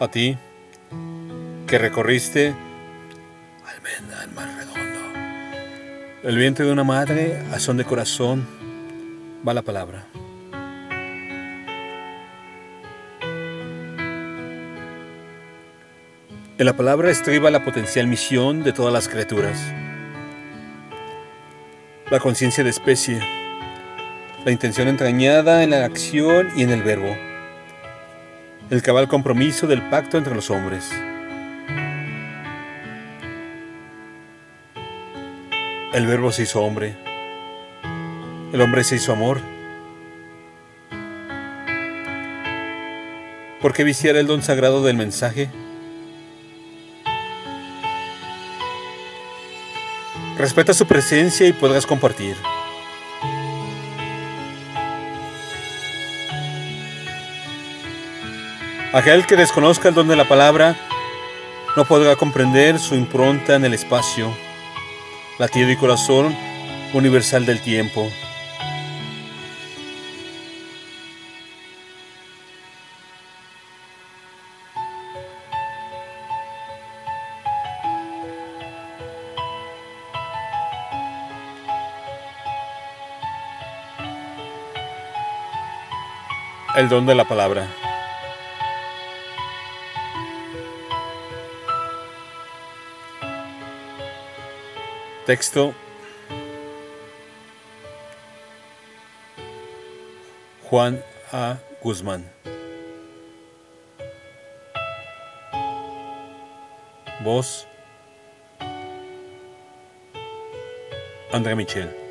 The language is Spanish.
A ti, que recorriste almendra el mar redondo. El vientre de una madre, a son de corazón, va la palabra. En la palabra estriba la potencial misión de todas las criaturas. La conciencia de especie, la intención entrañada en la acción y en el verbo, el cabal compromiso del pacto entre los hombres. El verbo se hizo hombre, el hombre se hizo amor. ¿Por qué viciar el don sagrado del mensaje? Respeta su presencia y podrás compartir. Aquel que desconozca el don de la palabra no podrá comprender su impronta en el espacio, latido y corazón universal del tiempo. El don de la palabra. Texto Juan A. Guzmán. Voz André Michel.